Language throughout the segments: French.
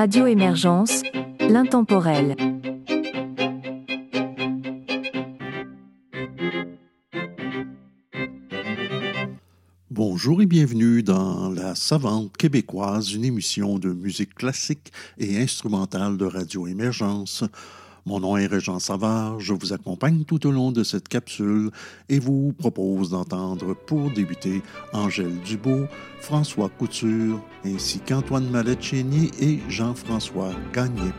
Radio Émergence, l'intemporel. Bonjour et bienvenue dans La Savante québécoise, une émission de musique classique et instrumentale de Radio Émergence. Mon nom est Régent Savard, je vous accompagne tout au long de cette capsule et vous propose d'entendre pour débuter Angèle Dubois, François Couture, ainsi qu'Antoine Mallet-Chénier et Jean-François Gagné.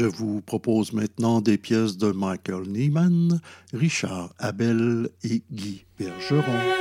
Je vous propose maintenant des pièces de Michael Nyman, Richard Abel et Guy Bergeron.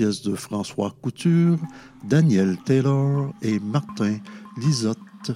De François Couture, Daniel Taylor et Martin Lisotte.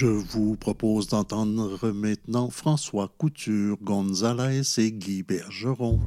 Je vous propose d'entendre maintenant François Couture, Gonzalez et Guy Bergeron.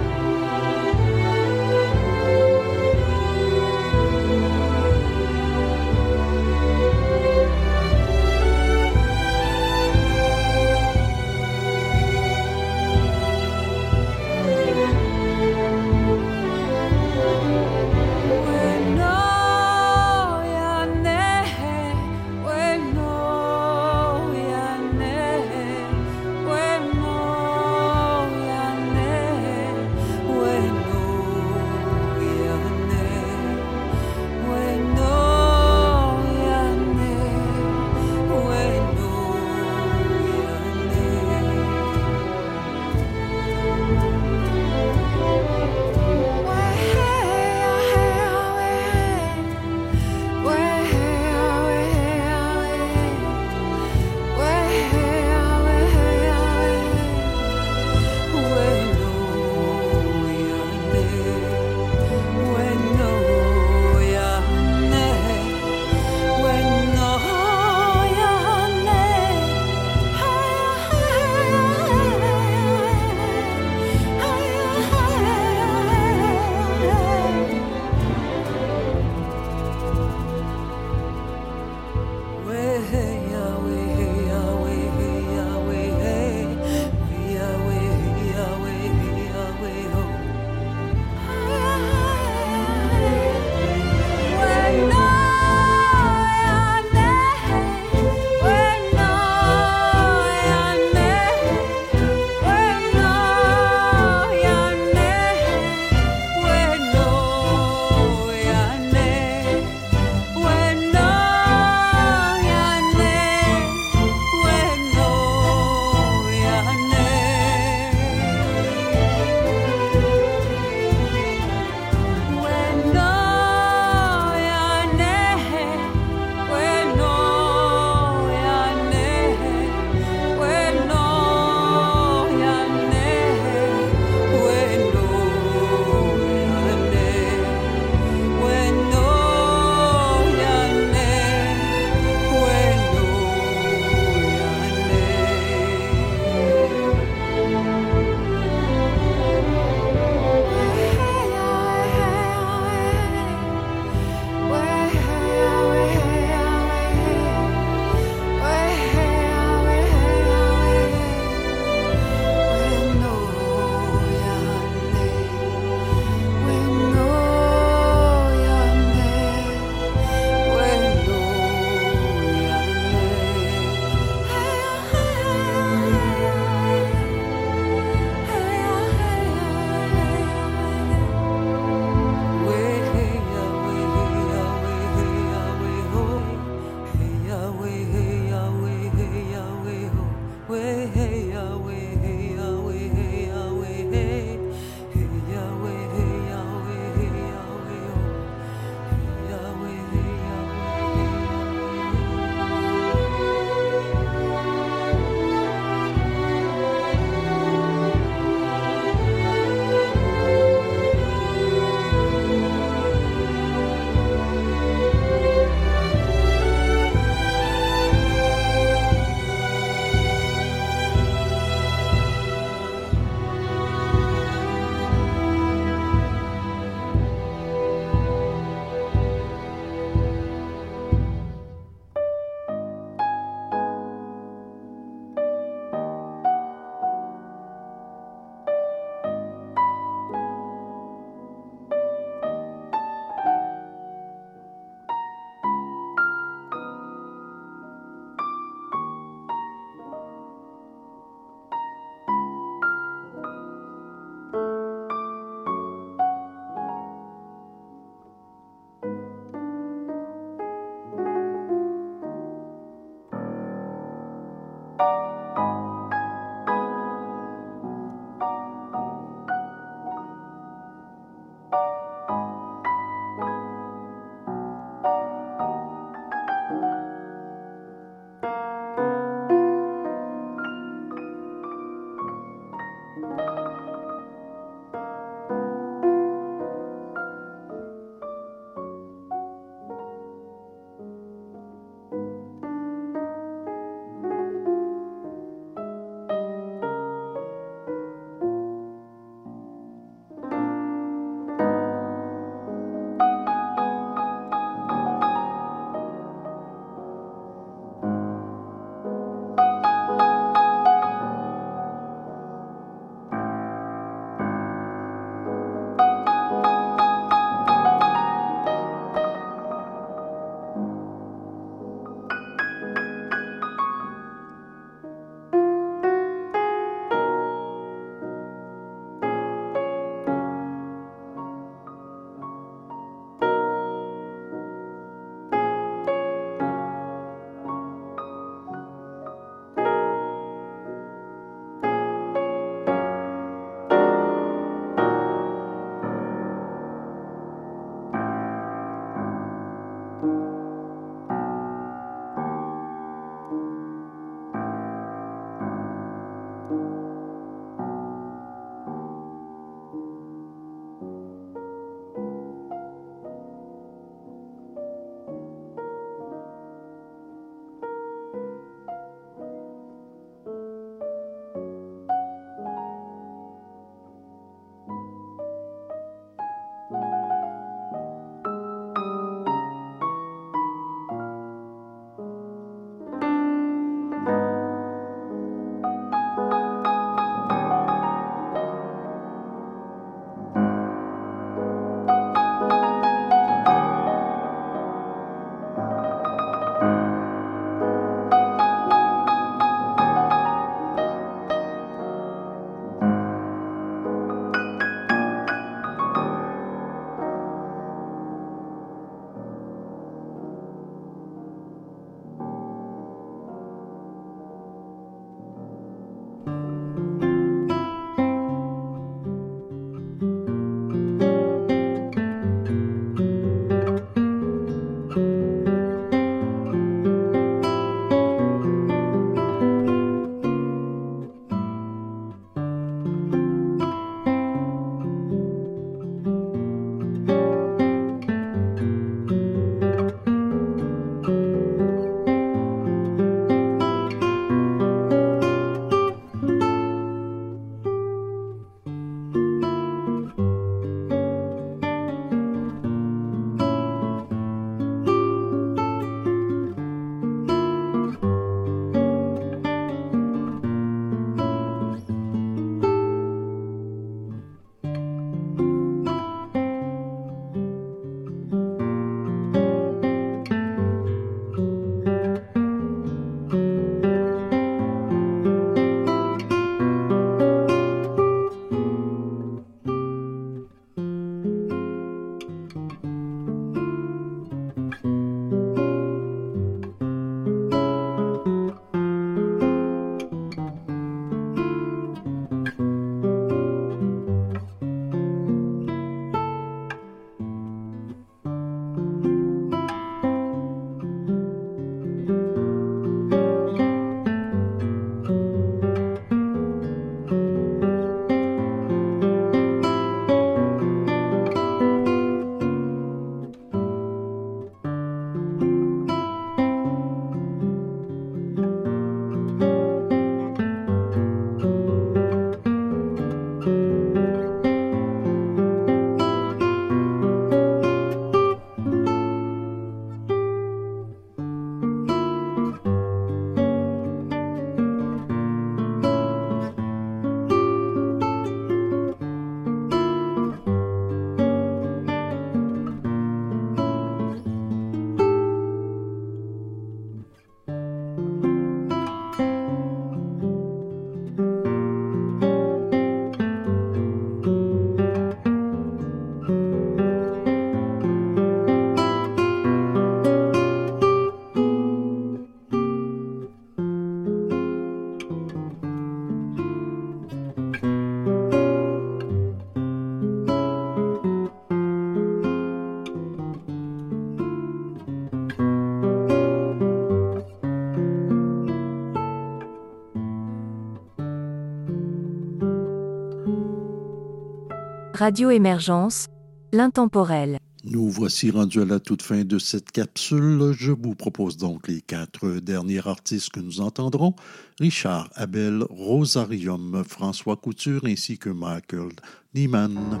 Radio Émergence, l'intemporel. Nous voici rendus à la toute fin de cette capsule. Je vous propose donc les quatre derniers artistes que nous entendrons. Richard Abel, Rosarium, François Couture ainsi que Michael Niemann.